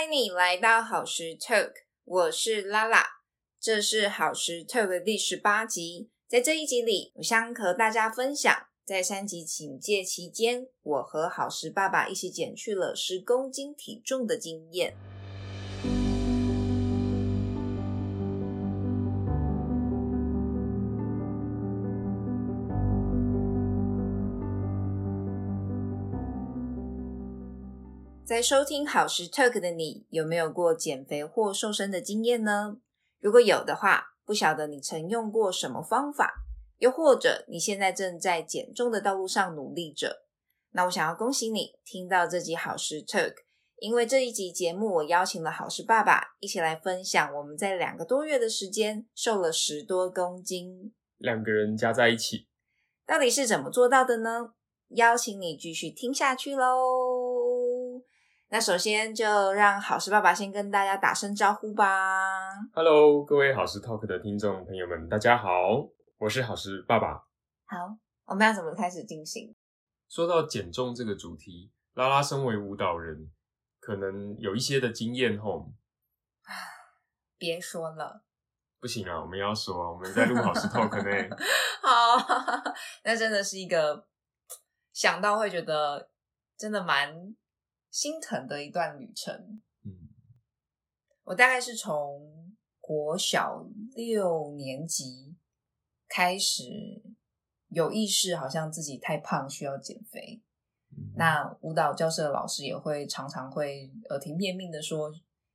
欢迎你来到好时 Talk，我是拉拉，这是好时 Talk 的第十八集。在这一集里，我想和大家分享，在三级警戒期间，我和好时爸爸一起减去了十公斤体重的经验。在收听好时 Talk 的你，有没有过减肥或瘦身的经验呢？如果有的话，不晓得你曾用过什么方法，又或者你现在正在减重的道路上努力着。那我想要恭喜你听到这集好时 Talk，因为这一集节目我邀请了好时爸爸一起来分享我们在两个多月的时间瘦了十多公斤，两个人加在一起到底是怎么做到的呢？邀请你继续听下去喽。那首先就让好事爸爸先跟大家打声招呼吧。Hello，各位好事 Talk 的听众朋友们，大家好，我是好事爸爸。好，我们要怎么开始进行？说到减重这个主题，拉拉身为舞蹈人，可能有一些的经验吼。别说了，不行啊，我们要说，我们在录好事 Talk 呢。好，那真的是一个想到会觉得真的蛮。心疼的一段旅程。嗯，我大概是从国小六年级开始有意识，好像自己太胖需要减肥。那舞蹈教室的老师也会常常会耳提面命的说：“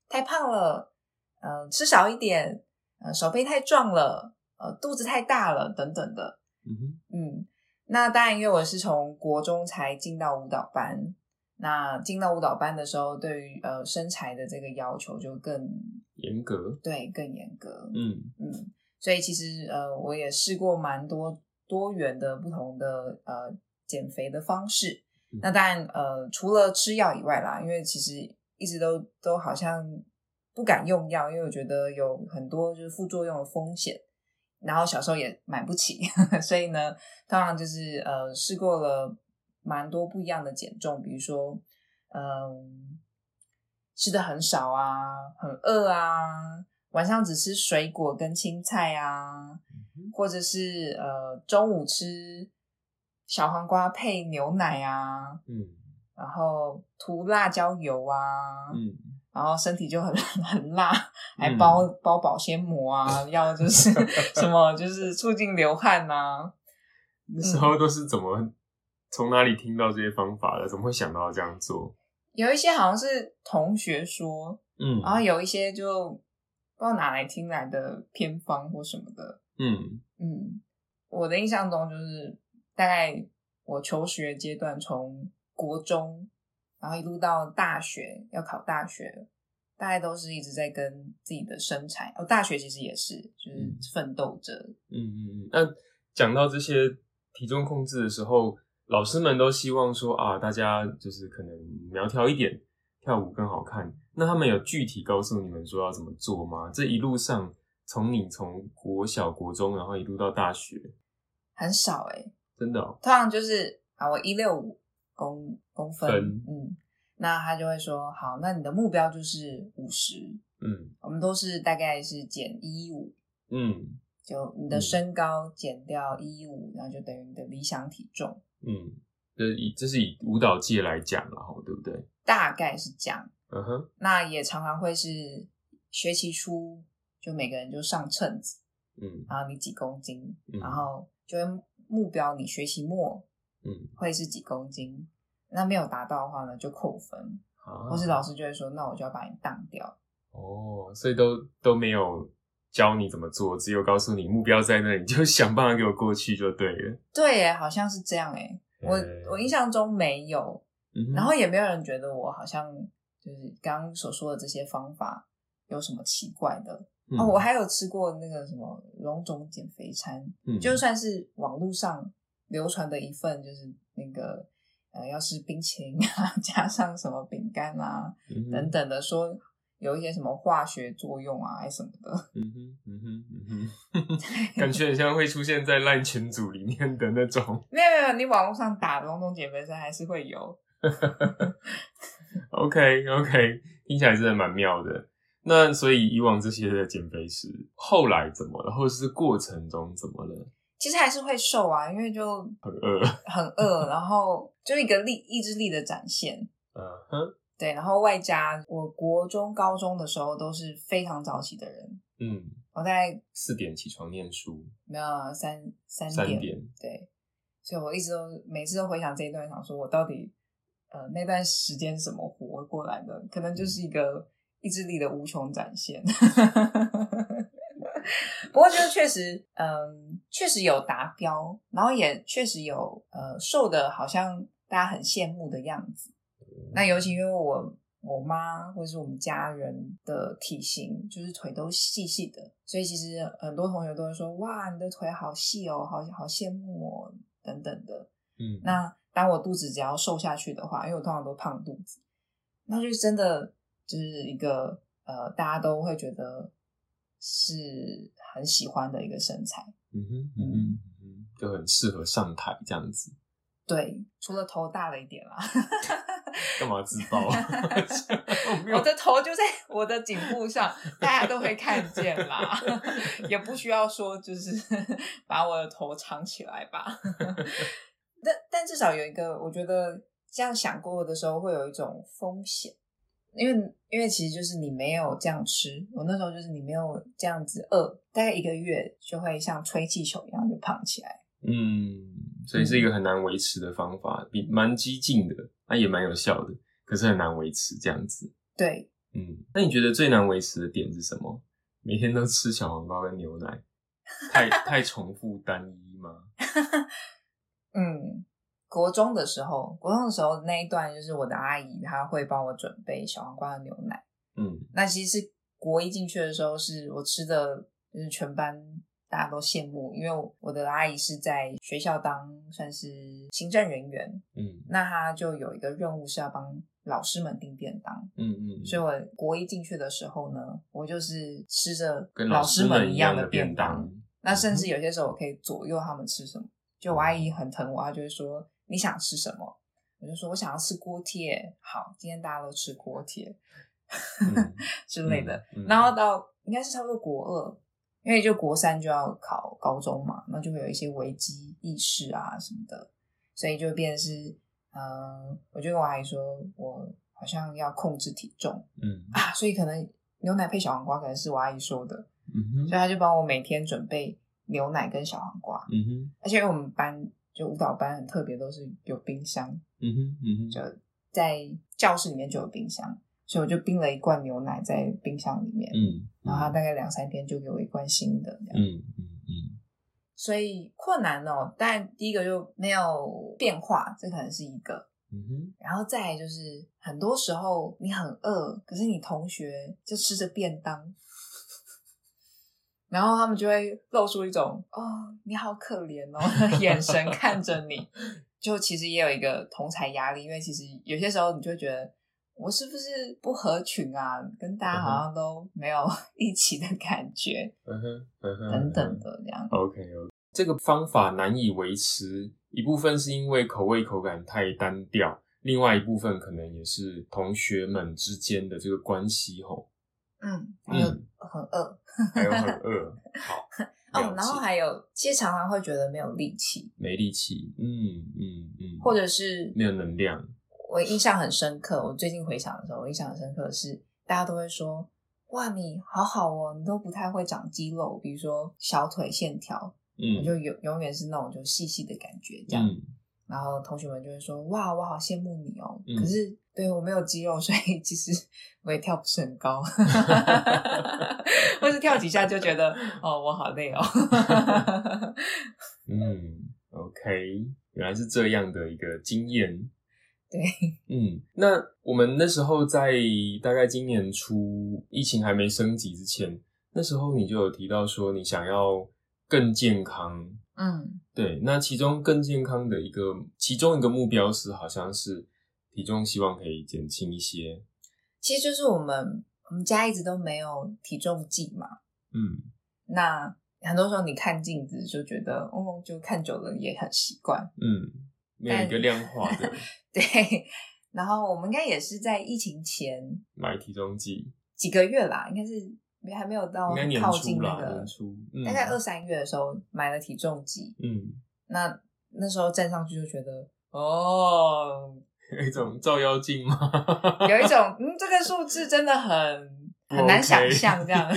太胖了，呃，吃少一点，呃，手背太壮了，呃，肚子太大了，等等的。”嗯嗯，那当然，因为我是从国中才进到舞蹈班。那进到舞蹈班的时候，对于呃身材的这个要求就更严格，对，更严格。嗯嗯，所以其实呃我也试过蛮多多元的不同的呃减肥的方式。那当然呃除了吃药以外啦，因为其实一直都都好像不敢用药，因为我觉得有很多就是副作用的风险。然后小时候也买不起，所以呢，当然就是呃试过了。蛮多不一样的减重，比如说，嗯，吃的很少啊，很饿啊，晚上只吃水果跟青菜啊，或者是呃中午吃小黄瓜配牛奶啊，嗯，然后涂辣椒油啊，嗯，然后身体就很 很辣，还包包保鲜膜啊，要就是 什么就是促进流汗呐，那时候都是怎么？从哪里听到这些方法的？怎么会想到这样做？有一些好像是同学说，嗯，然后有一些就不知道哪来听来的偏方或什么的，嗯嗯。我的印象中就是大概我求学阶段，从国中，然后一路到大学要考大学，大概都是一直在跟自己的身材。哦，大学其实也是，就是奋斗着。嗯嗯嗯。那讲到这些体重控制的时候。老师们都希望说啊，大家就是可能苗条一点，跳舞更好看。那他们有具体告诉你们说要怎么做吗？这一路上，从你从国小、国中，然后一路到大学，很少哎，真的。通常就是啊，我一六五公公分，嗯，那他就会说好，那你的目标就是五十，嗯，我们都是大概是减一五，嗯，就你的身高减掉一五，然后就等于你的理想体重。嗯，这以这是以舞蹈界来讲，然后对不对？大概是这样。嗯哼，那也常常会是学期初就每个人就上秤子，嗯，然后你几公斤，然后就会目标你学期末，嗯，会是几公斤？那没有达到的话呢，就扣分，或是老师就会说，那我就要把你当掉。哦，所以都都没有。教你怎么做，只有告诉你目标在那里，就想办法给我过去就对了。对，耶，好像是这样，哎，我我印象中没有，然后也没有人觉得我好像就是刚刚所说的这些方法有什么奇怪的。哦，我还有吃过那个什么龙种减肥餐，就算是网络上流传的一份，就是那个呃，要是冰淇淋啊，加上什么饼干啊等等的说。有一些什么化学作用啊，还是什么的？嗯哼，嗯哼，嗯哼，感觉很像会出现在烂群组里面的那种。没有没有，你网络上打龙种减肥餐还是会有。OK OK，听起来真的蛮妙的。那所以以往这些的减肥是后来怎么了，或者是过程中怎么了？其实还是会瘦啊，因为就很饿，很饿，然后就一个力意志力的展现。嗯哼，对，然后外加我国中、高中的时候都是非常早起的人。嗯，我在四点起床念书，没有三三三点，对，所以我一直都每次都回想这一段，想说我到底呃那段时间怎么活过来的？可能就是一个意志力的无穷展现。不过就是确实，嗯，确实有达标，然后也确实有呃瘦的，好像大家很羡慕的样子。那尤其因为我我妈或者是我们家人的体型，就是腿都细细的，所以其实很多同学都会说：“哇，你的腿好细哦，好好羡慕哦，等等的。”嗯，那当我肚子只要瘦下去的话，因为我通常都胖肚子，那就真的就是一个呃，大家都会觉得是很喜欢的一个身材。嗯哼，嗯哼，就很适合上台这样子。对，除了头大了一点啦。干嘛自爆？我的头就在我的颈部上，大家都会看见啦，也不需要说就是把我的头藏起来吧。但但至少有一个，我觉得这样想过的时候，会有一种风险，因为因为其实就是你没有这样吃，我那时候就是你没有这样子饿，大概一个月就会像吹气球一样就胖起来。嗯，所以是一个很难维持的方法，比蛮激进的，那也蛮有效的，可是很难维持这样子。对，嗯，那你觉得最难维持的点是什么？每天都吃小黄瓜跟牛奶，太 太重复单一吗？嗯，国中的时候，国中的时候那一段就是我的阿姨，她会帮我准备小黄瓜的牛奶。嗯，那其实国一进去的时候，是我吃的，就是全班大家都羡慕，因为我的阿姨是在学校当算是行政人员，嗯那她就有一个任务是要帮老师们订便当。嗯嗯，所以我国一进去的时候呢，我就是吃着跟老师们一样的样便当。那甚至有些时候我可以左右他们吃什么。就我阿姨很疼我，她就会说你想吃什么，我就说我想要吃锅贴。好，今天大家都吃锅贴 之类的。然后到应该是差不多国二，因为就国三就要考高中嘛，那就会有一些危机意识啊什么的，所以就变成是，嗯，我就跟我阿姨说，我好像要控制体重，嗯啊，所以可能牛奶配小黄瓜可能是我阿姨说的，嗯哼，所以她就帮我每天准备。牛奶跟小黄瓜，嗯哼，而且我们班就舞蹈班很特别，都是有冰箱，嗯哼，嗯哼，就在教室里面就有冰箱，所以我就冰了一罐牛奶在冰箱里面，嗯，然后他大概两三天就给我一罐新的，这样，嗯嗯嗯，所以困难哦，但第一个就没有变化，这可能是一个，嗯哼，然后再来就是很多时候你很饿，可是你同学就吃着便当。然后他们就会露出一种“哦，你好可怜哦” 的眼神看着你，就其实也有一个同才压力，因为其实有些时候你就会觉得我是不是不合群啊，跟大家好像都没有 一起的感觉，嗯哼，嗯哼，等等的这样。OK 这个方法难以维持，一部分是因为口味口感太单调，另外一部分可能也是同学们之间的这个关系吼。嗯，还有很饿，还有很饿，好哦，然后还有，其实常常会觉得没有力气，没力气，嗯嗯嗯，或者是没有能量。我印象很深刻，我最近回想的时候，我印象很深刻的是，大家都会说：“哇，你好好哦，你都不太会长肌肉，比如说小腿线条，嗯，我就永永远是那种就细细的感觉这样。”然后同学们就会说：“哇，我好羡慕你哦。嗯”可是对我没有肌肉，所以其实我也跳不是很高，或是跳几下就觉得哦，我好累哦。嗯，OK，原来是这样的一个经验。对，嗯，那我们那时候在大概今年初疫情还没升级之前，那时候你就有提到说你想要更健康。嗯，对，那其中更健康的一个其中一个目标是，好像是体重希望可以减轻一些。其实就是我们我们家一直都没有体重计嘛。嗯，那很多时候你看镜子就觉得，哦，就看久了也很习惯。嗯，没有一个量化的。对，然后我们应该也是在疫情前买体重计，几个月啦，应该是还没有到靠，近那个年，初，嗯大概二三月的时候买了体重计。嗯，那那时候站上去就觉得，哦，有一种照妖镜吗？有一种嗯，这个数字真的很很难想象这样，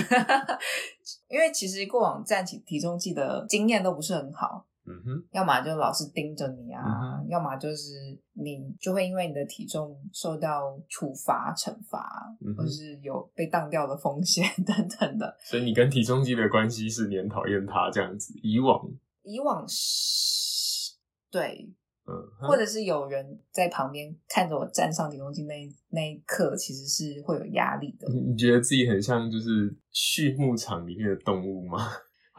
因为其实过往站起体重计的经验都不是很好，嗯哼，要么就老是盯着你啊，嗯要么就是你就会因为你的体重受到处罚、惩罚，嗯或是有被当掉的风险 等等的。所以你跟体重机的关系是你很讨厌它这样子。以往，以往是对，嗯，或者是有人在旁边看着我站上体重机那一那一刻，其实是会有压力的。你你觉得自己很像就是畜牧场里面的动物吗？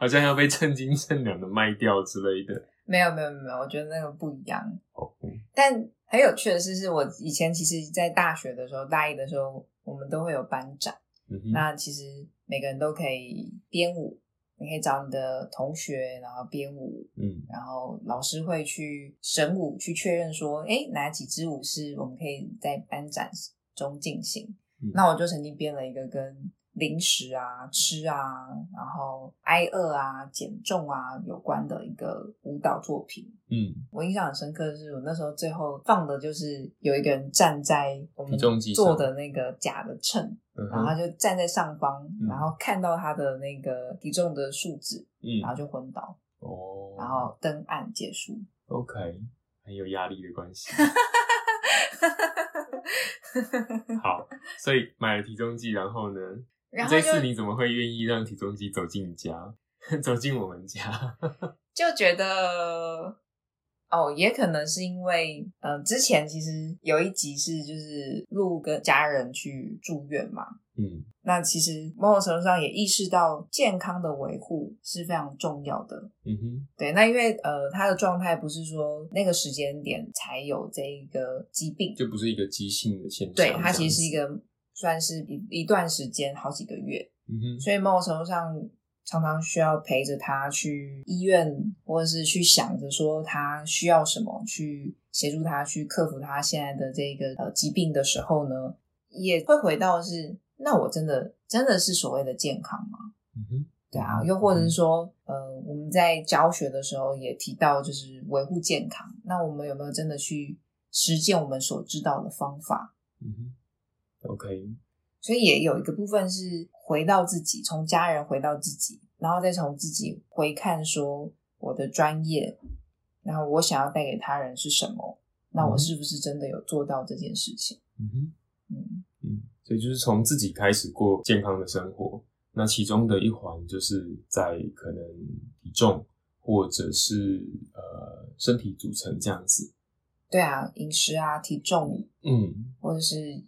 好像要被称斤称两的卖掉之类的。没有没有没有，我觉得那个不一样。哦，嗯但很有趣的是，是我以前其实，在大学的时候，大一的时候，我们都会有班长。嗯哼，那其实每个人都可以编舞，你可以找你的同学，然后编舞，嗯然后老师会去审舞，去确认说，哎，哪几支舞是我们可以在班展中进行。嗯那我就曾经编了一个跟零食啊、吃啊，然后挨饿啊、减重啊有关的一个舞蹈作品。嗯，我印象很深刻的是，我那时候最后放的就是有一个人站在我们做的那个假的秤，嗯然后他，就站在上方，嗯然后看到他的那个体重的数值，嗯然后就昏倒，哦，然后登岸结束。OK，很有压力的关系。好，所以买了体重计，然后呢？这然后这次你怎么会愿意让体重机走进你家，走进我们家？就觉得，哦，也可能是因为，嗯、之前其实有一集是就是录跟家人去住院嘛，嗯那其实某种程度上也意识到健康的维护是非常重要的。嗯哼，对，那因为呃，他的状态不是说那个时间点才有这一个疾病，就不是一个急性的现象。对，它其实是一，个算是一一段时间，好几个月，嗯哼，所以某种程度上常常需要陪着他去医院，或者是去想着说他需要什么，去协助他去克服他现在的这个呃疾病的时候呢，也会回到是，那我真的真的是所谓的健康吗？嗯哼，对啊，又或者是说，呃，我们在教学的时候也提到，就是维护健康。那我们有没有真的去实践我们所知道的方法？嗯哼，OK，所以也有一个部分是回到自己，从家人回到自己，然后再从自己回看说我的专业，然后我想要带给他人是什么？那我嗯是不是真的有做到这件事情？嗯哼。嗯，嗯，所以就是从自己开始过健康的生活。那其中的一环就是在可能体重或者是呃身体组成这样子。对啊，饮食啊、体重嗯，或者是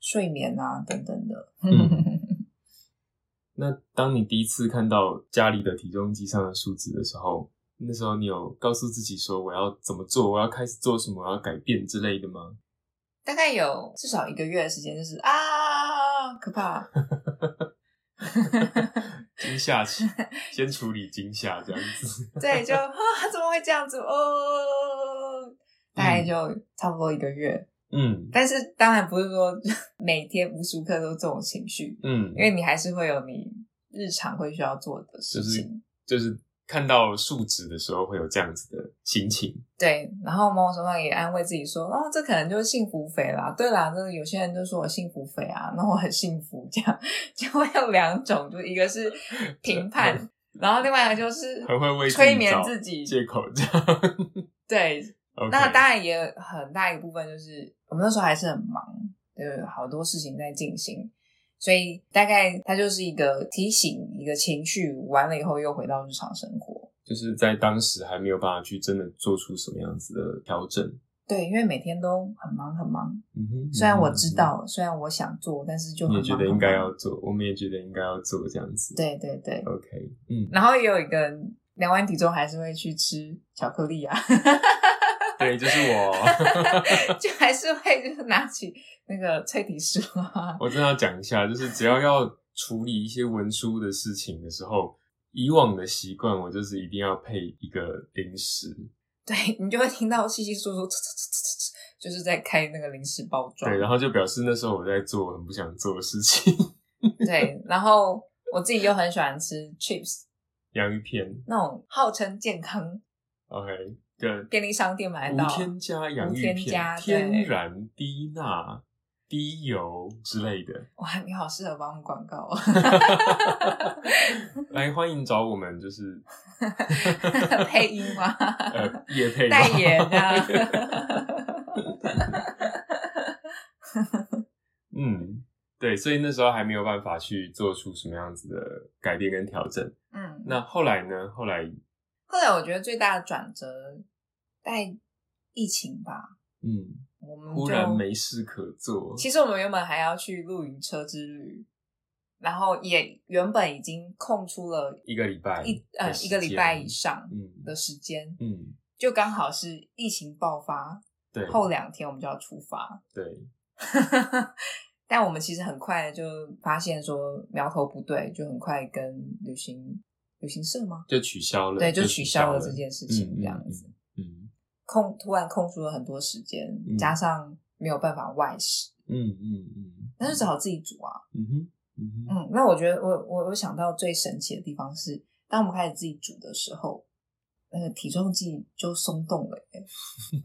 睡眠啊等等的。嗯 那当你第一次看到家里的体重机上的数字的时候，那时候你有告诉自己说我要怎么做，我要开始做什么，我要改变之类的吗？大概有至少一个月的时间，就是啊，可怕。惊吓期，先处理惊吓这样子。对，就啊，怎么会这样子？哦，大概就差不多一个月。嗯但是当然不是说 每天无时无刻都这种情绪，嗯，因为你还是会有你日常会需要做的事就是情。就是看到数值的时候会有这样子的心情。对，然后某种程度上也安慰自己说，哦，这可能就是幸福肥啦。对啦，这个有些人就说我幸福肥啊，那我很幸福，这样就会有两种，就一个是评判，然后另外一个就是很会为催眠自己。借口这样。对那当然也很大一部分就是我们那时候还是很忙，有好多事情在进行，所以大概它就是一个提醒，一个情绪，完了以后又回到日常生活。就是在当时还没有办法去真的做出什么样子的调整。对，因为每天都很忙很忙，嗯哼，虽然我知嗯道，虽然我想做，但是就，很忙你也觉得应该要做，我们也觉得应该要做这样子。对对对，，OK，嗯，然后也有一个人量完体重还是会去吃巧克力啊，对，就是我。就还是会就是拿起那个脆皮酥啊，我真的要讲一下，就是只要要处理一些文书的事情的时候，以往的习惯我就是一定要配一个零食。对你就会听到稀稀疏疏，就是在开那个零食包装。对，然后就表示那时候我在做很不想做的事情。对，然后我自己又很喜欢吃 chips 洋芋片，那种号称健康。OK，对，便利商店买得到，无添加洋芋片，无添加天然低钠、低油之类的。哇，你好适合帮我们广告哦。来，欢迎找我们，就是 配音吗？呃，也配代言啊。嗯，对，所以那时候还没有办法去做出什么样子的改变跟调整。嗯，那后来呢？后来，后来我觉得最大的转折在疫情吧。嗯，我们忽然没事可做。其实我们原本还要去露营车之旅，然后也原本已经空出了一个礼拜一呃一个礼拜以上嗯的时间，嗯，就刚好是疫情爆发对，后两天我们就要出发，对，但我们其实很快就发现说苗头不对，就很快跟旅行旅行社吗？就取消了，对，就就取消了了这件事情，嗯这样子。嗯空突然空出了很多时间，嗯加上没有办法外食，嗯嗯嗯那就只好自己煮啊。嗯哼嗯哼，嗯，那我觉得我我我想到最神奇的地方是，当我们开始自己煮的时候，那个体重计就松动了耶，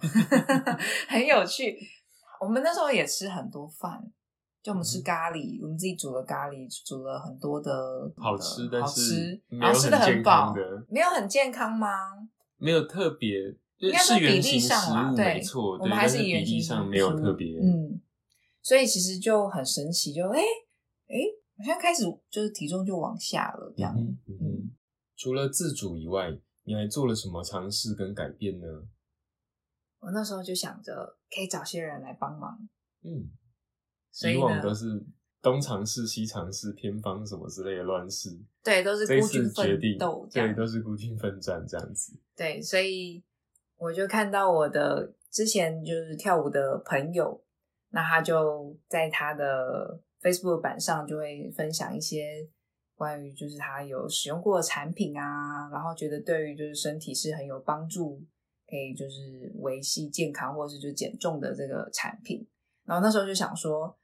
很有趣。我们那时候也吃很多饭，就我们吃嗯咖喱，我们自己煮了咖喱，煮了很多的好吃，的好但是吃，然后吃的很健饱，的，没有很健康吗？没有特别，就应该是比例上啦对没错，我们对还是以原但是比例型上没有特别，嗯，所以其实就很神奇，就哎哎，好像开始就是体重就往下了，这样。嗯除了自主以外，你还做了什么尝试跟改变呢？我那时候就想着可以找些人来帮忙，嗯，所以以往都是东尝试西尝试偏方什么之类的乱试，对，都是孤军决定奋斗，对，都是孤军奋战这样子。对，所以我就看到我的之前就是跳舞的朋友，那他就在他的 Facebook 版上就会分享一些关于就是他有使用过的产品啊，然后觉得对于就是身体是很有帮助，可以就是维系健康或者是就减重的这个产品。然后那时候就想说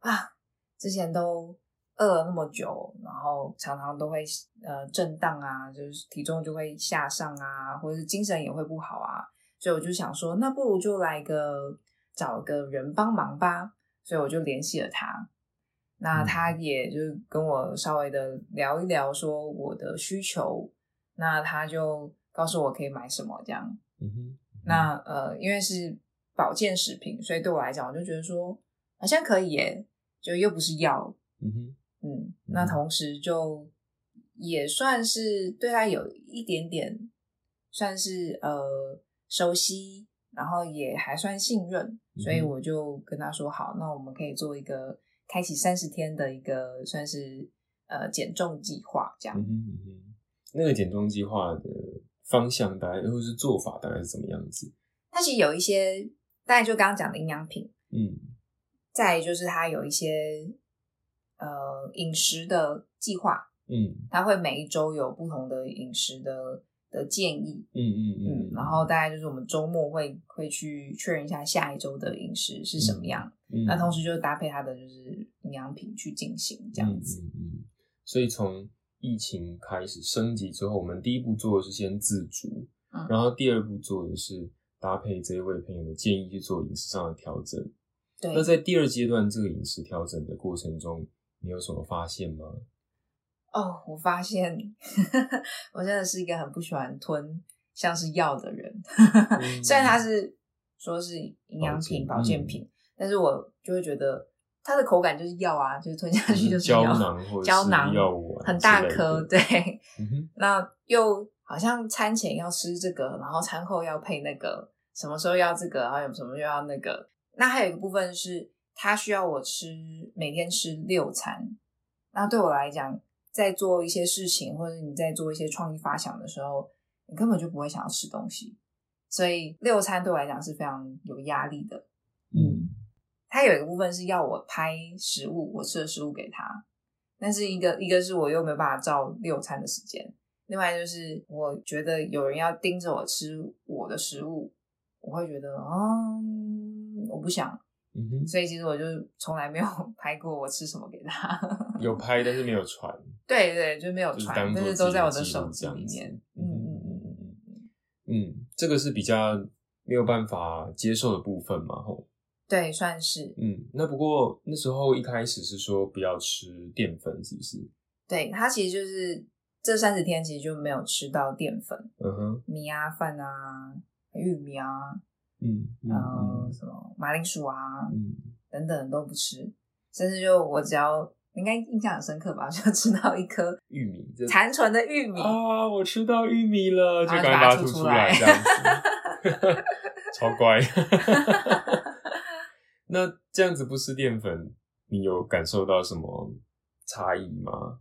啊，之前都饿了那么久，然后常常都会呃震荡啊，就是体重就会下上啊，或者是精神也会不好啊，所以我就想说，那不如就来个找个人帮忙吧，所以我就联系了他。那他也就是跟我稍微的聊一聊，说我的需求，那他就告诉我可以买什么这样。嗯哼，那呃，因为是保健食品，所以对我来讲，我就觉得说好像可以耶，就又不是药，嗯哼，嗯，那同时就也算是对他有一点点算是呃熟悉，然后也还算信任，所以我就跟他说好，那我们可以做一个开启三十天的一个算是呃减重计划这样。嗯哼，嗯哼，那个减重计划的方向大概或是做法大概是怎么样子？它其实有一些，大概就刚刚讲的营养品，嗯再就是他有一些呃饮食的计划，嗯。他会每一周有不同的饮食的的建议，嗯嗯嗯，然后大概就是我们周末会会去确认一下下一周的饮食是什么样，嗯。那。同时就是搭配他的就是营养品去进行这样子。嗯嗯嗯，所以从疫情开始升级之后，我们第一步做的是先自主，嗯。然后第二步做的是搭配这一位朋友的建议去做饮食上的调整。对，那在第二阶段这个饮食调整的过程中，你有什么发现吗？哦，我发现 我真的是一个很不喜欢吞像是药的人，嗯 虽然它是说是营养品、保健品，但是我就会觉得它的口感就是药啊，就是吞下去就是胶药囊或者胶囊药物很大颗，对，嗯，那又好像餐前要吃这个，然后餐后要配那个，什么时候要这个，然后有什么又要那个。那还有一个部分是，他需要我吃每天吃六餐。那对我来讲，在做一些事情或者你在做一些创意发想的时候，你根本就不会想要吃东西，所以六餐对我来讲是非常有压力的。嗯它有一个部分是要我拍食物，我吃的食物给他，但是一个一个是我又没有办法照六餐的时间，另外就是我觉得有人要盯着我吃我的食物，我会觉得，嗯，不想。嗯哼，所以其实我就从来没有 拍过我吃什么给他。有拍，但是没有传。对对，就没有就是传，但是都在我的手机里面。嗯嗯嗯嗯嗯嗯嗯，嗯，这个是比较没有办法接受的部分嘛，吼。对，算是嗯，那不过那时候一开始是说不要吃淀粉，是不是？对。他其实就是这三十天其实就没有吃到淀粉，嗯哼，米啊、饭啊、玉米啊，嗯嗯呃，嗯什么马铃薯啊嗯，等等都不吃，甚至就我只要应该印象很深刻吧，就吃到一颗玉米这残存的玉米，啊，我吃到玉米了，就然后赶快把它吐就把它吐出来出来，这样子，超乖。那这样子不吃淀粉，你有感受到什么差异吗？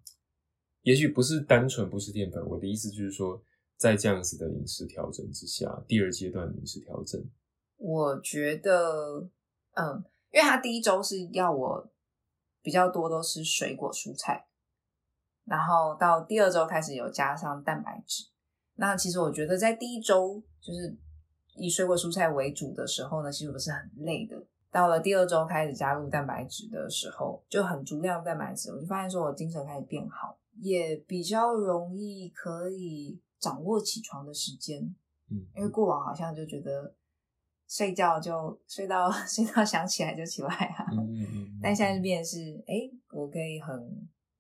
也许不是单纯不吃淀粉，我的意思就是说，在这样子的饮食调整之下，第二阶段的饮食调整，我觉得，嗯，因为他第一周是要我比较多都吃水果蔬菜，然后到第二周开始有加上蛋白质。那其实我觉得在第一周就是以水果蔬菜为主的时候呢，其实我是很累的。到了第二周开始加入蛋白质的时候，就很足量蛋白质，我就发现说我精神开始变好，也比较容易可以掌握起床的时间。嗯，因为过往好像就觉得睡觉就睡到 睡到想起来就起来啊，嗯嗯嗯，但现在变成是，哎、我可以很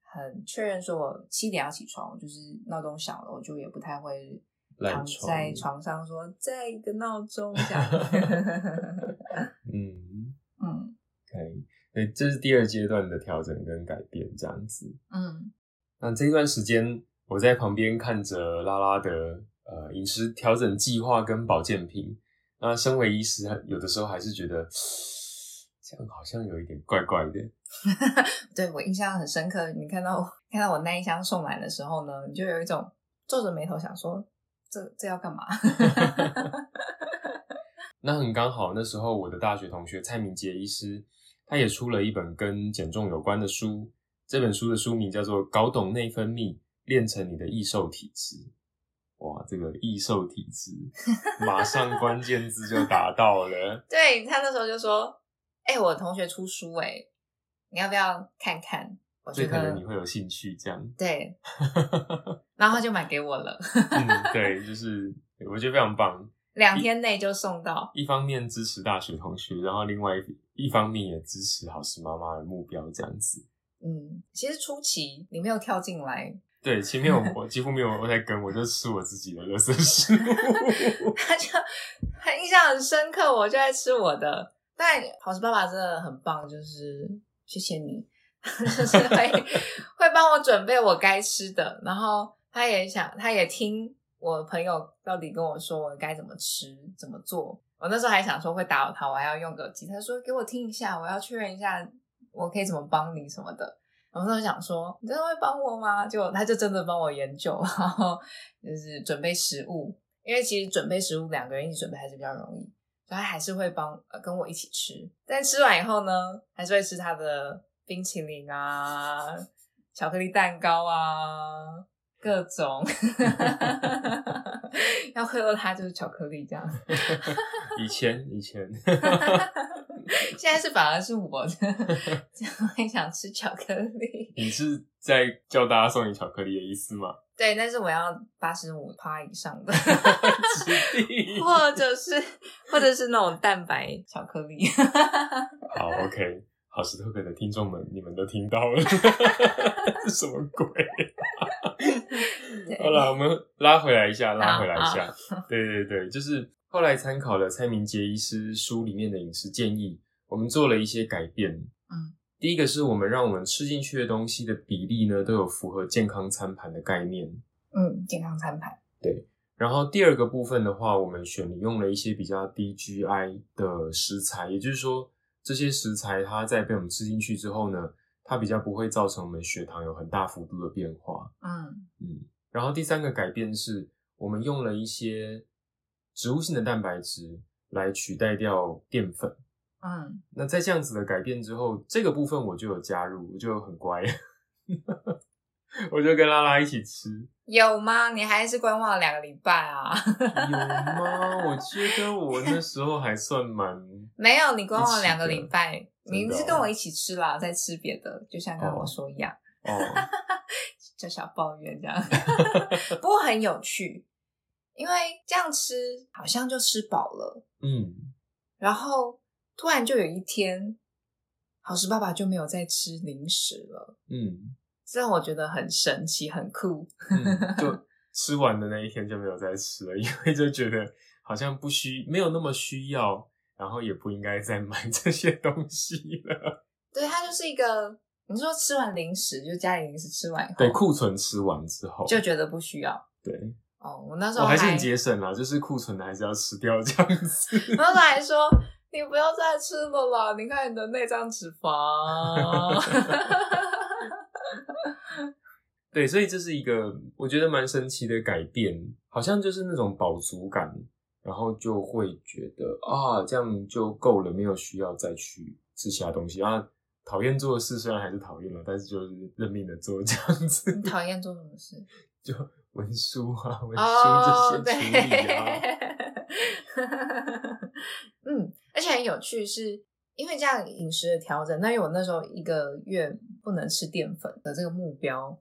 很确认说我七点要起床，就是闹钟响了，我就也不太会躺在床上说再一个闹钟 这样。嗯 嗯，OK，对，这是第二阶段的调整跟改变，这样子。嗯那这段时间，我在旁边看着拉拉的呃饮食调整计划跟保健品。那身为医师，有的时候还是觉得这样好像有一点怪怪的。对我印象很深刻。你看到看到我那一箱送来的时候呢，你就有一种皱着眉头想说，这这要干嘛？那很刚好，那时候我的大学同学蔡明杰医师，他也出了一本跟减重有关的书。这本书的书名叫做《搞懂内分泌，练成你的易瘦体质》。哇，这个易瘦体质，马上关键字就打到了。对他那时候就说：“哎、我同学出书哎、你要不要看看？”我觉得可能你会有兴趣这样。对，然后他就买给我了，嗯，对，就是我觉得非常棒。两天内就送到。一方面支持大学同学，然后另外一一方面也支持好事妈妈的目标，这样子。嗯，其实初期你没有跳进来，对，前面我 我几乎没有我在跟，我就吃我自己的垃圾食物。他就很印象很深刻，我就在吃我的。但好吃爸爸真的很棒，就是谢谢你，就是会会帮我准备我该吃的，然后他也想，他也听我朋友到底跟我说我该怎么吃，怎么做。我那时候还想说会打扰他，我还要用个机他说给我听一下，我要确认一下我可以怎么帮你什么的。我那时候想说你真的会帮我吗？结果他就真的帮我研究，然后就是准备食物，因为其实准备食物两个人一起准备还是比较容易，所以他还是会帮呃跟我一起吃。但吃完以后呢，还是会吃他的冰淇淋啊、巧克力蛋糕啊，各种。要贿赂他就是巧克力这样，以 前以前，现在是反而是我的，就会想吃巧克力。你是在叫大家送你巧克力的意思吗？对，但是我要八十五趴以上的，指定或者是或者是那种蛋白巧克力。好，OK，好石头哥的听众们，你们都听到了，这什么鬼？对好了，我们拉回来一下，拉回来一下。对对对，就是后来参考了蔡明杰医师书里面的饮食建议，我们做了一些改变。嗯，第一个是我们让我们吃进去的东西的比例呢，都有符合健康餐盘的概念。嗯，健康餐盘。对然后第二个部分的话，我们选用了一些比较低 GI 的食材，也就是说，这些食材它在被我们吃进去之后呢，它比较不会造成我们血糖有很大幅度的变化。嗯嗯，然后第三个改变是我们用了一些植物性的蛋白质来取代掉淀粉。嗯，那在这样子的改变之后，这个部分我就有加入，我就很乖，我就跟拉拉一起吃。有吗？你还是观望了两个礼拜啊？有吗？我觉得我那时候还算蛮 没有，你观望两个礼拜，你是跟我一一起吃啦，在吃别的，就像刚刚我说一样，哦，就小抱怨这样。不过很有趣，因为这样吃好像就吃饱了，嗯，然后突然就有一天，好食爸爸就没有再吃零食了，嗯这让我觉得很神奇，很酷。嗯，就 吃完的那一天就没有再吃了，因为就觉得好像不需没有那么需要，然后也不应该再买 这些东西了。对，它就是一个，你说吃完零食，就家里零食吃完以后，对，库存吃完之后，就觉得不需要。对，哦，我那时候我还是很节省啦，就是库存的还是要吃掉这样子。然后他还说，你不要再吃了啦，你看你的内脏脂肪。对，所以这是一个我觉得蛮神奇的改变，好像就是那种饱足感，然后就会觉得啊，这样就够了，没有需要再去吃其他东西啊。讨厌做的事虽然还是讨厌了，但是就是认命的做这样子你，讨厌做什么事？就文书啊、文哦，书这些处理啊，，嗯，而且很有趣是，因为这样饮食的调整，那因为我那时候一个月不能吃淀粉的这个目标，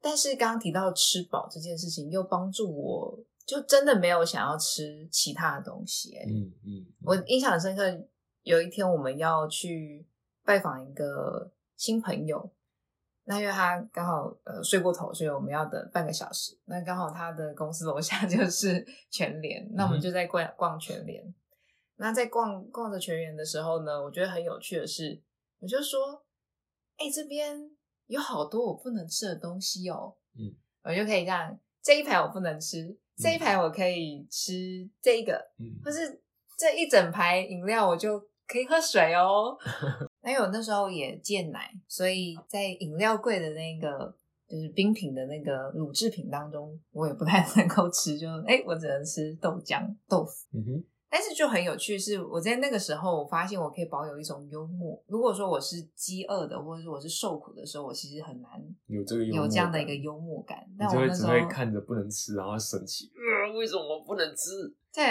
但是刚刚提到吃饱这件事情，又帮助我，就真的没有想要吃其他的东西、欸。嗯嗯，我印象很深刻，有一天我们要去拜访一个新朋友，那因为他刚好呃睡过头，所以我们要等半个小时。那刚好他的公司楼下 就是全联，那我们就在逛逛全联。那在逛逛着全联的时候呢，我觉得很有趣的是，我就说：“哎、这边有好多我不能吃的东西哦。”嗯，我就可以让这一排我不能吃，这一排我可以吃这一个，嗯或是这一整排饮料我就可以喝水哦。那因为我那时候也戒奶，所以在饮料柜的那个就是冰品的那个乳制品当中，我也不太能够吃，就哎、我只能吃豆浆、豆腐。嗯哼，但是就很有趣，是我在那个时候，我发现我可以保有一种幽默。如果说我是饥饿的，或者是我是受苦的时候，我其实很难有这个有这样的一感个幽默感。你但我那时候看着不能吃，然后生气，呃，为什么我不能吃？对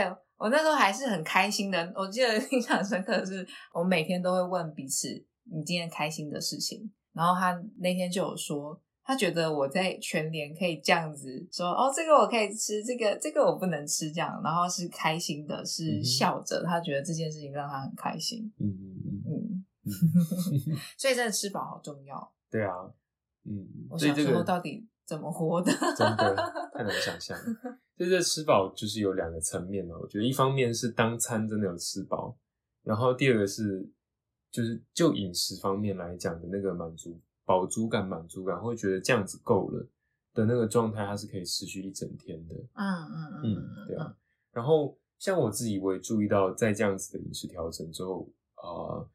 我那时候还是很开心的。我记得印象深刻的是，我每天都会问彼此你今天开心的事情。然后他那天就有说，他觉得我在全联可以这样子说，哦，这个我可以吃，这个这个我不能吃，这样，然后是开心的，嗯是笑着，他觉得这件事情让他很开心。嗯嗯嗯嗯，嗯，所以真的吃饱好重要。对啊，嗯，我小时候所以这个到底怎么活的？真的太难想象了。所以这吃饱就是有两个层面嘛。我觉得一方面是当餐真的有吃饱，然后第二个是就是就饮食方面来讲的那个满足、饱足感、满足感，会觉得这样子够了的那个状态，它是可以持续一整天的。嗯嗯嗯，对啊。然后像我自己，我也注意到，在这样子的饮食调整之后，啊，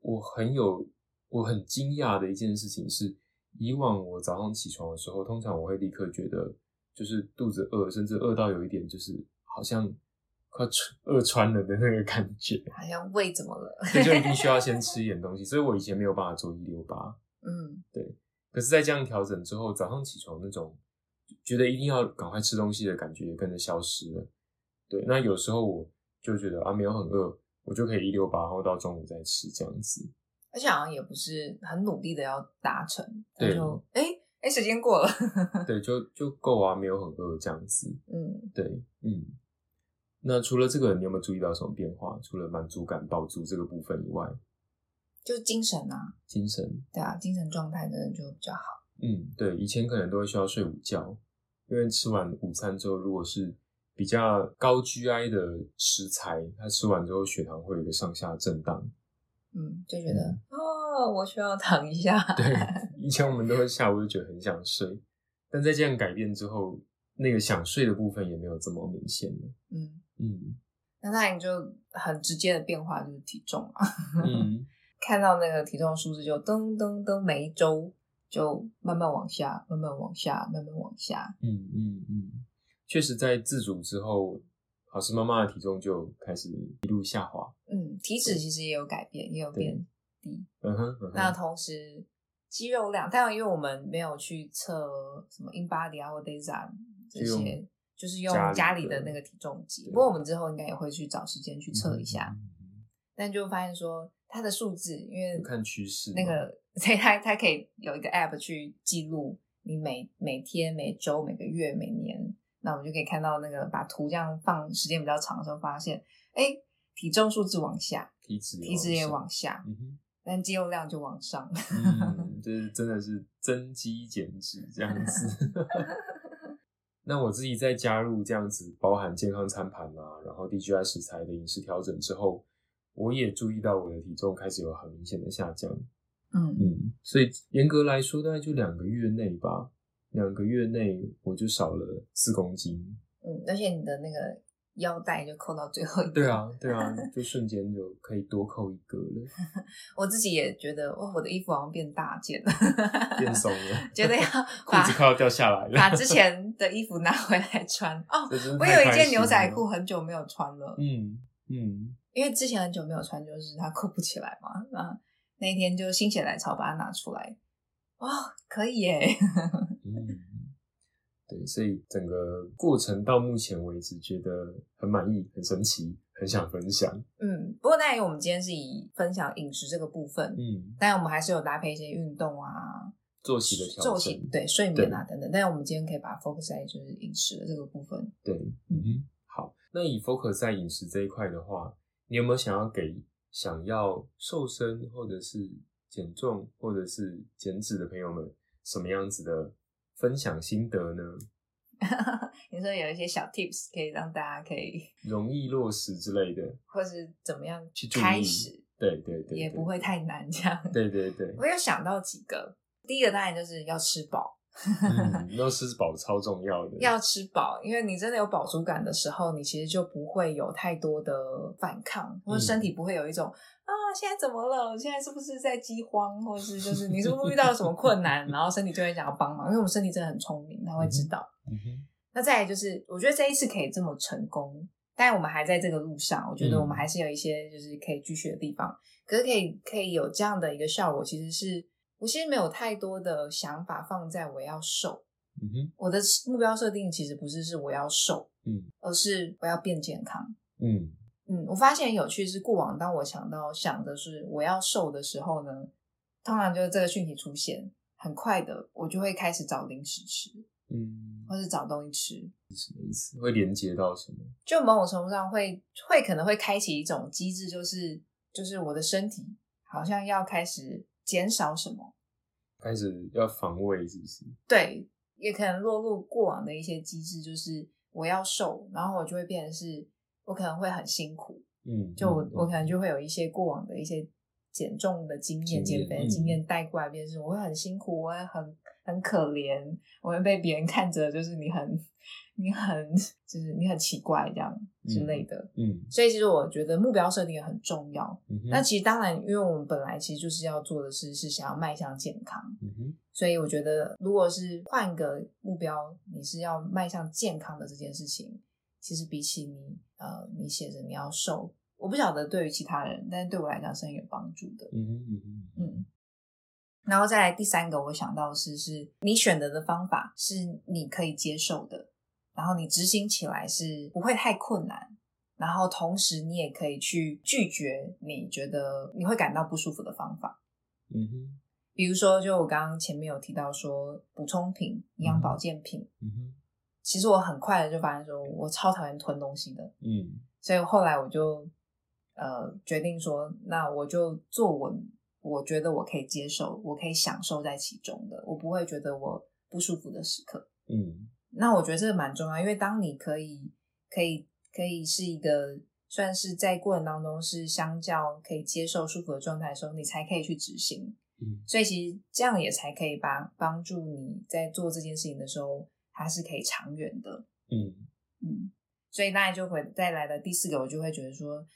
我很有我很惊讶的一件事情是，以往我早上起床的时候，通常我会立刻觉得就是肚子饿，甚至饿到有一点就是好像快穿饿穿了的那个感觉，好像胃怎么了？对就一定需要先 吃一点东西。所以我以前没有办法做一六八，嗯对可是，在这样调整之后，早上起床那种觉得一定要赶快吃东西的感觉也跟着消失了。对，那有时候我就觉得啊，没有很饿，我就可以一六八，然后到中午再吃这样子。而且好像也不是很努力的要达成，对就哎哎时间过了，对，就就够啊，没有很饿这样子。嗯，对，嗯。那除了这个，你有没有注意到什么变化？除了满足感、饱足这个部分以外，就是精神啊，精神，对啊，精神状态真的就比较好。嗯，对，以前可能都会需要睡午觉，因为吃完午餐之后，如果是比较高 GI 的食材，它吃完之后血糖会有一个上下震荡。嗯，就觉得、哦，我需要躺一下。对，以前我们都会下午就觉得很想睡，但在这样改变之后，那个想睡的部分也没有这么明显了。嗯，嗯那那你就很直接的变化就是体重啊，嗯，看到那个体重数字就噔噔噔，每一周就慢慢往下，慢慢往下，慢慢往下。嗯嗯嗯，确实在自主之后，好事妈妈的体重就开始一路下滑。嗯，体脂其实也有改变，也有变低。嗯哼，嗯哼那同时肌肉量，但因为我们没有去测什么 InBody 啊或 DAYSA 这些，就是用家里的那个体重计。不过我们之后应该也会去找时间去测一下，但就发现说它的数字，因为看趋势，那个所以它它可以有一个 App 去记录你每每天、每周、每个月、每年，那我们就可以看到那个把图这样放时间比较长的时候，发现哎体重数字往下，体脂体脂也往下。嗯哼但肌肉量就往上，嗯，就是真的是增肌减脂这样子。那我自己在加入这样子包含健康餐盘啊，然后 DGI 食材的饮食调整之后，我也注意到我的体重开始有很明显的下降。嗯嗯，所以严格来说，大概就两个月内吧，两个月内我就少了四公斤。嗯，而且你的那个。腰带就扣到最后一个，对啊，对啊，就瞬间就可以多扣一个了。我自己也觉得，哇，我的衣服好像变大件了，变 松了，觉得要裤子快要掉下来了，把之前的衣服拿回来穿。哦，我有一件牛仔裤很久没有穿了，嗯嗯，因为之前很久没有穿，就是它扣不起来嘛。那那一天就心血来潮把它拿出来，哇，可以耶。对，所以整个过程到目前为止觉得很满意、很神奇，很想分享。嗯，不过那我们今天是以分享饮食这个部分，嗯，但我们还是有搭配一些运动啊、作息的调整，对睡眠啊等等。但我们今天可以把 focus 在就是饮食的这个部分。对，嗯哼，好。那以 focus 在饮食这一块的话，你有没有想要给想要瘦身或者是减重或者是减脂的朋友们什么样子的？分享心得呢？你说有一些小 tips 可以让大家可以 容易落实之类的，或是怎么样去开始？对对对，也不会太难这样。对对对，我有想到几个，第一个当然就是要吃饱，要吃饱超重要的。要吃饱，因为你真的有饱足感的时候，你其实就不会有太多的反抗，或者身体不会有一种。啊，现在怎么了？现在是不是在饥荒，或是就是你是不是遇到了什么困难？然后身体就会想要帮忙，因为我们身体真的很聪明，他会知道。那再来就是，我觉得这一次可以这么成功，但我们还在这个路上。我觉得我们还是有一些就是可以继续的地方。可是可以可以有这样的一个效果，其实是我其实没有太多的想法放在我要瘦。嗯哼，我的目标设定其实不是是我要瘦，嗯，而是我要变健康。嗯。嗯，我发现很有趣是，过往当我想到想的是我要瘦的时候呢，通常就是这个讯息出现，很快的我就会开始找零食吃，嗯，或是找东西吃，什么意思？会连接到什么？就某种程度上会会可能会开启一种机制，就是就是我的身体好像要开始减少什么，开始要防卫，是不是？对，也可能落入过往的一些机制，就是我要瘦，然后我就会变成是。我可能会很辛苦，嗯，就我我可能就会有一些过往的一些减重的经验、减肥的经验带过来，变成我会很辛苦，我会很很可怜，我会被别人看着就是你很你很就是你很奇怪这样之类的，嗯，所以其实我觉得目标设定也很重要。那其实当然，因为我们本来其实就是要做的事是想要迈向健康，嗯哼，所以我觉得如果是换个目标，你是要迈向健康的这件事情。其实比起你，呃，你写着你要瘦，我不晓得对于其他人，但是对我来讲是很有帮助的。嗯嗯嗯嗯。然后再来第三个，我想到的是，是你选择的方法是你可以接受的，然后你执行起来是不会太困难，然后同时你也可以去拒绝你觉得你会感到不舒服的方法。嗯哼。比如说，就我刚刚前面有提到说，补充品、营养保健品。嗯哼。其实我很快的就发现，说我超讨厌吞东西的，嗯，所以后来我就呃决定说，那我就做我我觉得我可以接受，我可以享受在其中的，我不会觉得我不舒服的时刻，嗯，那我觉得这个蛮重要，因为当你可以可以可以是一个算是在过程当中是相较可以接受舒服的状态的时候，你才可以去执行，嗯，所以其实这样也才可以帮帮助你在做这件事情的时候。它是可以长远的，嗯嗯，所以当然就会再来的第四个，我就会觉得说，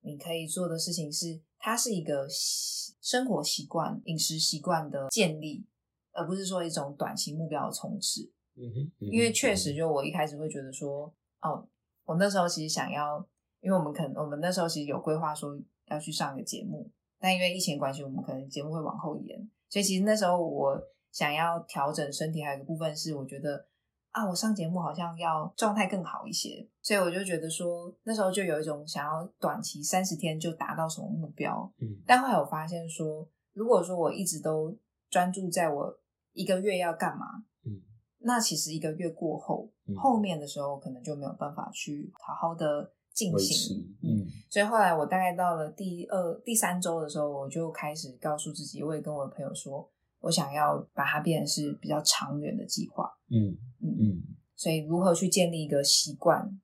你可以做的事情是，它是一个生活习惯、饮食习惯的建立，而不是说一种短期目标的冲刺。嗯哼，因为确实，就我一开始会觉得说，哦，我那时候其实想要，因为我们可能我们那时候其实有规划说要去上一个节目，但因为疫情关系，我们可能节目会往后延。所以其实那时候我想要调整身体，还有一个部分是我觉得啊，我上节目好像要状态更好一些，所以我就觉得说那时候就有一种想要短期三十天就达到什么目标。嗯但后来我发现说，如果说我一直都专注在我一个月要干嘛，嗯那其实一个月过后，嗯后面的时候可能就没有办法去好好的进行。嗯所以后来我大概到了第二、第三周的时候，我就开始告诉自己，我也跟我的朋友说，我想要把它变成是比较长远的计划。嗯嗯，嗯。所以如何去建立一个习惯，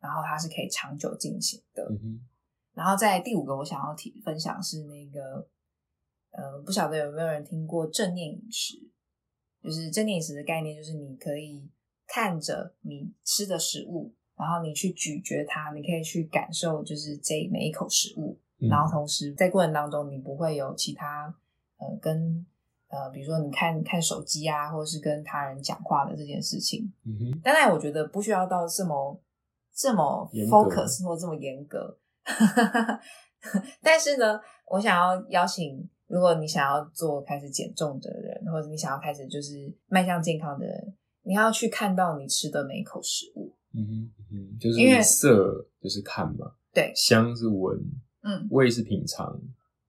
然后它是可以长久进行的。然后在第五个，我想要提分享是那个，呃，不晓得有没有人听过正念饮食？就是正念饮食的概念，就是你可以看着你吃的食物，然后你去咀嚼它，你可以去感受，就是这每一口食物，嗯。然后同时在过程当中，你不会有其他呃跟呃，比如说你看看手机啊，或者是跟他人讲话的这件事情。嗯哼当然，我觉得不需要到这么这么 focus 或这么严格。但是呢，我想要邀请，如果你想要做开始减重的人，或者你想要开始就是迈向健康的人，你要去看到你吃的每一口食物。嗯哼嗯哼，就是因为色就是看嘛，对，香是闻，嗯，味是品尝，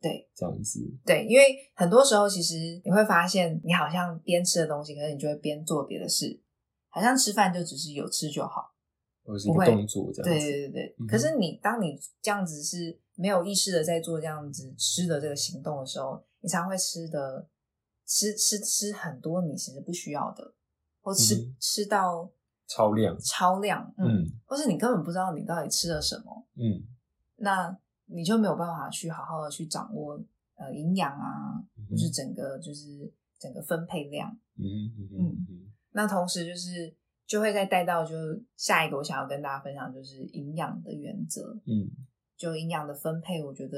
对这样子。对，因为很多时候其实你会发现，你好像边吃的东西，可是你就会边做别的事，好像吃饭就只是有吃就好。或者是一不会个动作这样对子。对对对。嗯可是你当你这样子是没有意识的在做这样子吃的这个行动的时候，你常会吃的吃吃吃很多你其实不需要的，或吃、嗯吃到超量。超量，嗯，嗯或是你根本不知道你到底吃了什么，嗯那你就没有办法去好好的去掌握呃营养啊，嗯就是整个就是整个分配量。嗯嗯嗯嗯嗯那同时就是就会再带到就下一个我想要跟大家分享就是营养的原则，嗯。就营养的分配，我觉得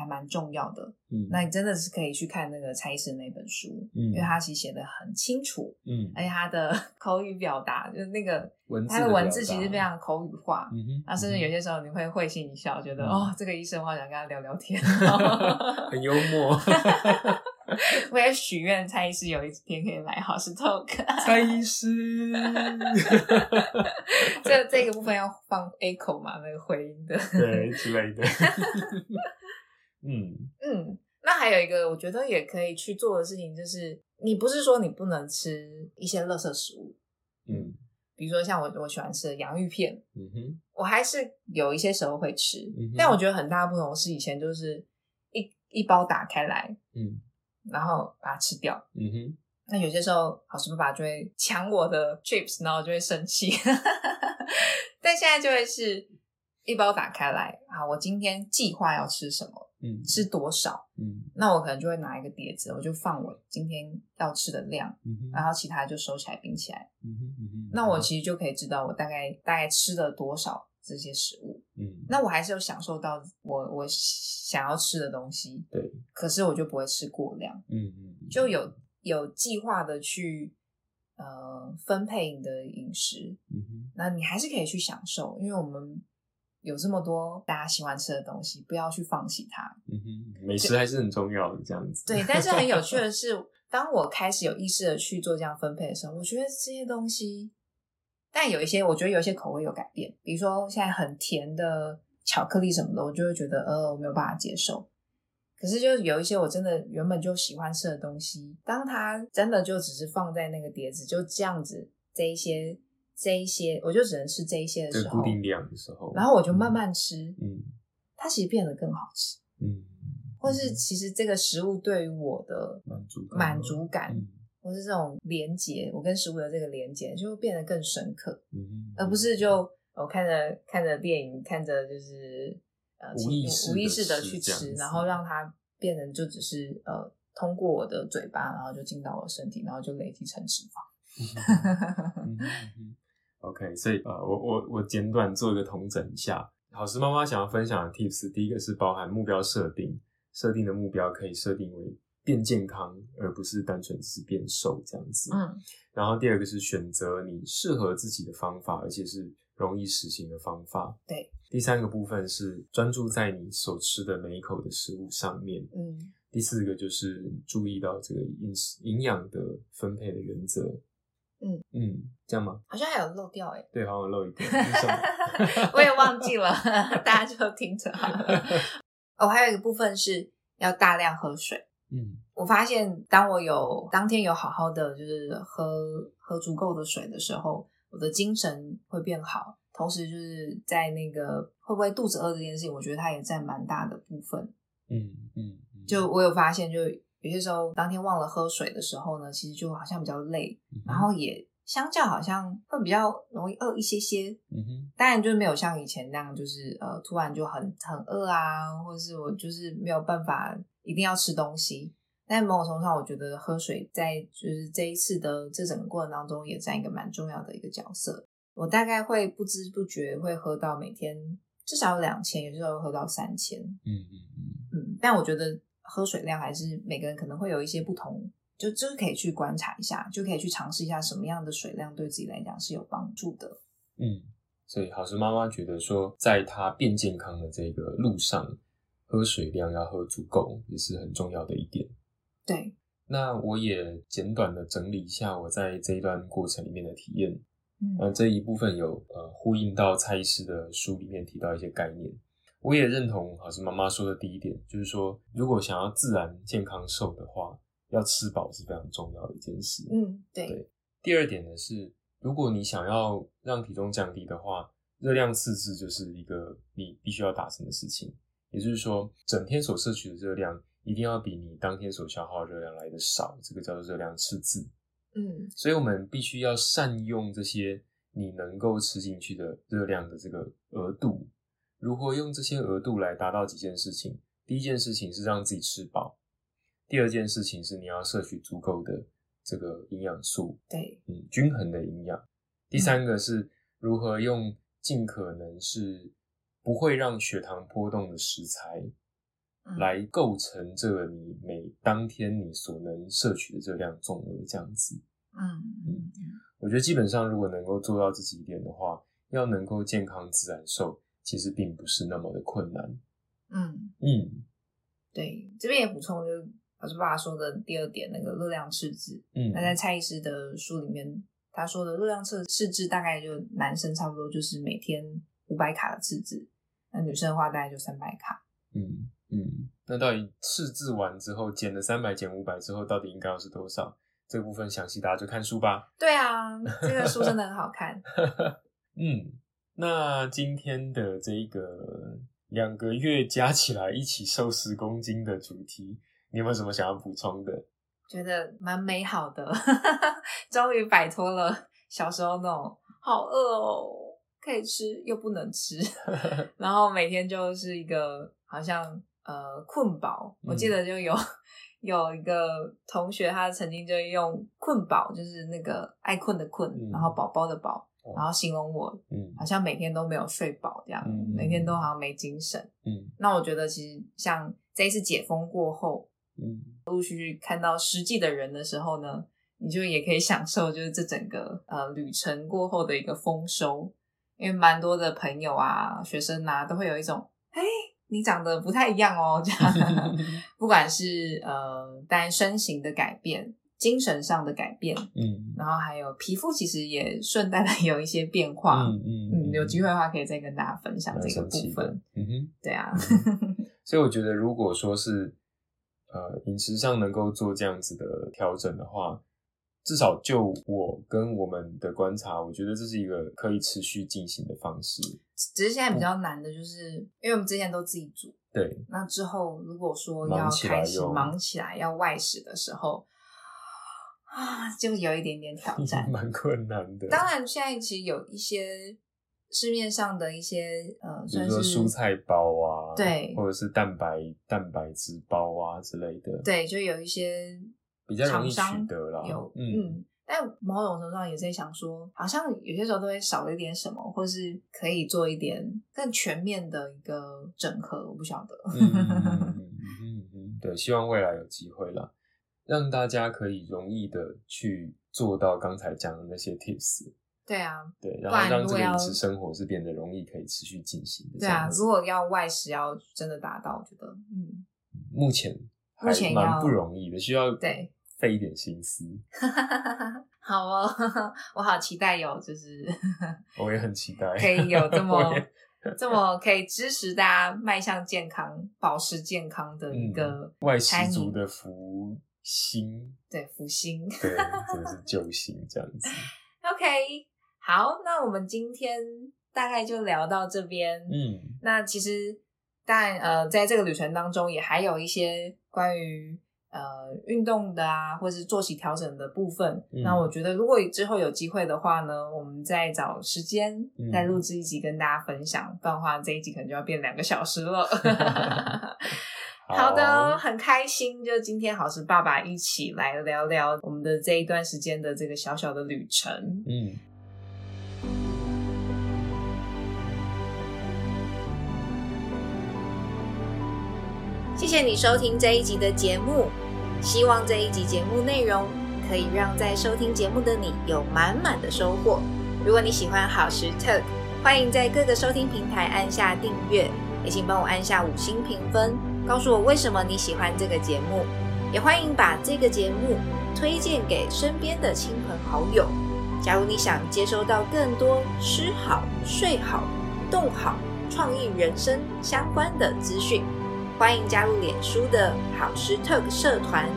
还蛮重要的。嗯，那你真的是可以去看那个蔡医师那本书，嗯因为他其实写的很清楚，嗯而且他的 口语表达就是那个文字他的文字其实非常口语化。嗯哼，啊，甚至有些时候你会会心一笑，觉得、嗯哦，这个医生我好想跟他聊聊天。很幽默。我也许愿蔡医师有一天可以来好事 talk。蔡医师，这这个部分要放 echo 嘛，那个回音的。对之类的。嗯。嗯，那还有一个我觉得也可以去做的事情，就是你不是说你不能吃一些垃圾食物，嗯。比如说像我我喜欢吃的洋芋片，嗯哼。我还是有一些时候会吃，嗯但我觉得很大不同是以前就是一一包打开来，嗯。然后把它吃掉。嗯哼。那有些时候，好吃爸爸就会抢我的 chips，然后我就会生气。但现在就会是一包打开来，啊，我今天计划要吃什么，嗯。吃多少，嗯。那我可能就会拿一个碟子，我就放我今天要吃的量，嗯然后其他就收起来冰起来。嗯哼嗯哼，那我其实就可以知道我大概大概吃了多少这些食物。嗯。那我还是有享受到我我想要吃的东西，对可是我就不会吃过量，嗯嗯就有有计划的去呃分配你的饮食，嗯哼。那你还是可以去享受，因为我们有这么多大家喜欢吃的东西，不要去放弃它。嗯哼，美食还是很重要的，这样子。对，但是很有趣的 是，当我开始有意识的去做这样分配的时候，我觉得这些东西，但有一些我觉得有一些口味有改变，比如说现在很甜的巧克力什么的，我就会觉得呃我没有办法接受。可是就有一些我真的原本就喜欢吃的东西，当它真的就只是放在那个碟子，就这样子这一些这一些，我就只能吃这一些的时候这固，定量的时候，然后我就慢慢吃，嗯它其实变得更好吃，嗯，或是其实这个食物对于我的满足感满足感，嗯或是这种连接，我跟食物的这个连接就会变得更深刻，嗯，而不是就我看着看着电影，看着就是呃无意识无意识的去吃，然后让它变成就只是呃通过我的嘴巴，然后就进到我身体，然后就累积成脂肪。OK，所以呃，我我我简短做一个统整一下。好时妈妈想要分享的 tips，第一个是包含目标设定，设定的目标可以设定为变健康，而不是单纯只是变瘦这样子。嗯然后第二个是选择你适合自己的方法，而且是容易实行的方法。对，第三个部分是专注在你所吃的每一口的食物上面。嗯第四个就是注意到这个饮食营养的分配的原则。嗯嗯，这样吗？好像还有漏掉哎，对，好像漏一个，是什么？我也忘记了，大家就听着好了。哦，还有一个部分是要大量喝水。嗯，我发现当我有当天有好好的就是喝喝足够的水的时候，我的精神会变好。同时，就是在那个会不会肚子饿这件事情，我觉得它也占蛮大的部分。嗯嗯，就我有发现，就有些时候当天忘了喝水的时候呢，其实就好像比较累，然后也相较好像会比较容易饿一些些。嗯哼，当然就是没有像以前那样，就是呃突然就很很饿啊，或者是我就是没有办法一定要吃东西。但某种程度上，我觉得喝水在就是这一次的这整个过程当中，也占一个蛮重要的一个角色。我大概会不知不觉会喝到每天至少两千，有时候喝到三千。嗯嗯嗯嗯，但我觉得喝水量还是每个人可能会有一些不同，就就是可以去观察一下，就可以去尝试一下什么样的水量对自己来讲是有帮助的。嗯，所以好事妈妈觉得说，在她变健康的这个路上，喝水量要喝足够也是很重要的一点。对，那我也简短的整理一下我在这一段过程里面的体验。嗯那，这一部分有呃呼应到蔡医师的书里面提到一些概念，我也认同好是妈妈说的第一点，就是说如果想要自然健康瘦的话，要吃饱是非常重要的一件事。嗯，对，对第二点呢是，如果你想要让体重降低的话，热量赤字就是一个你必须要达成的事情。也就是说，整天所摄取的热量一定要比你当天所消耗的热量来的少，这个叫做热量赤字。嗯所以我们必须要善用这些你能够吃进去的热量的这个额度。如何用这些额度来达到几件事情？第一件事情是让自己吃饱，第二件事情是你要摄取足够的这个营养素，对，嗯，均衡的营养。第三个是如何用尽可能是不会让血糖波动的食材，嗯来构成这个你每当天你所能摄取的热量总额这样子。嗯嗯我觉得基本上如果能够做到这几点的话，要能够健康自然瘦，其实并不是那么的困难。嗯，嗯对，这边也补充就是老师爸爸说的第二点，那个热量赤字。嗯那在蔡医师的书里面，他说的热量赤赤字大概就男生差不多就是每天五百卡的赤字，那女生的话大概就三百卡。嗯嗯，那到底赤字完之后减了三百减五百之后，到底应该要是多少？这个部分详细大家就看书吧。对啊，这个书真的很好看。嗯，那今天的这个两个月加起来一起瘦十公斤的主题，你有没有什么想要补充的？觉得蛮美好的，终于摆脱了小时候那种好饿哦，可以吃又不能吃，然后每天就是一个好像呃困饱。我记得就有 有一个同学，他曾经就用困饱，就是那个爱困的困，嗯然后宝宝的宝，哦然后形容我嗯。好像每天都没有睡饱这样，嗯每天都好像没精神。嗯。那我觉得其实像这一次解封过后，嗯。陆续看到实际的人的时候呢，你就也可以享受就是这整个呃旅程过后的一个丰收，因为蛮多的朋友啊、学生啊都会有一种，哎，你长得不太一样哦，这样，不管是呃，当然身形的改变、精神上的改变，嗯然后还有皮肤其实也顺带的有一些变化。嗯嗯嗯，有机会的话可以再跟大家分享蛮这个部分。嗯哼。对啊，所以我觉得，如果说是呃饮食上能够做这样子的调整的话，至少就我跟我们的观察，我觉得这是一个可以持续进行的方式。只是现在比较难的就是，因为我们之前都自己煮，对，那之后如果说要开始忙起来要外食的时候，啊，就有一点点挑 战。蛮困难的。当然，现在其实有一些市面上的一些呃，比如说蔬菜包啊，对或者是蛋白蛋白质包啊之类的，，对，就有一些比较容易取得啦有嗯嗯。但某种程度上也在想说，好像有些时候都会少了一点什么，或是可以做一点更全面的一个整合。我不晓得。嗯嗯嗯嗯嗯，对，希望未来有机会啦，让大家可以容易的去做到刚才讲的那些 tips，对啊，对，然不后让这个饮食生活是变得容易可以持续进行的。对啊，如果要外食要真的达到，我觉得嗯，目前目前蛮不容易的，需要对费一点心思。好哦，我好期待有，就是 我也很期待可以有这我么也这么可以支持大家迈向健康、保持健康的一个嗯外食族的福星，对福星。对，真的是 救星这样子。OK，好，那我们今天大概就聊到这边。嗯，那其实，但，呃，在这个旅程当中，也还有一些关于呃运动的啊，或是作息调整的部分。嗯那我觉得，如果之后有机会的话呢，我们再找时间嗯再录制一集跟大家分享，不然的话这一集可能就要变两个小时了。好的，很开心，就今天好是爸爸一起来聊聊我们的这一段时间的这个小小的旅程。嗯，谢谢你收听这一集的节目，希望这一集节目内容可以让在收听节目的你有满满的收获。如果你喜欢好时 Talk，欢迎在各个收听平台按下订阅，也请帮我按下五星评分，告诉我为什么你喜欢这个节目。也欢迎把这个节目推荐给身边的亲朋好友。假如你想接收到更多吃好、睡好、动好、创意人生相关的资讯，欢迎加入脸书的好时 Talk 社团，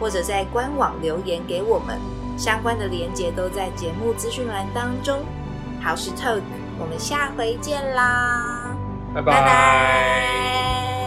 或者在官网留言给我们，相关的连接都在节目资讯栏当中。好时 Talk，我们下回见啦！拜拜拜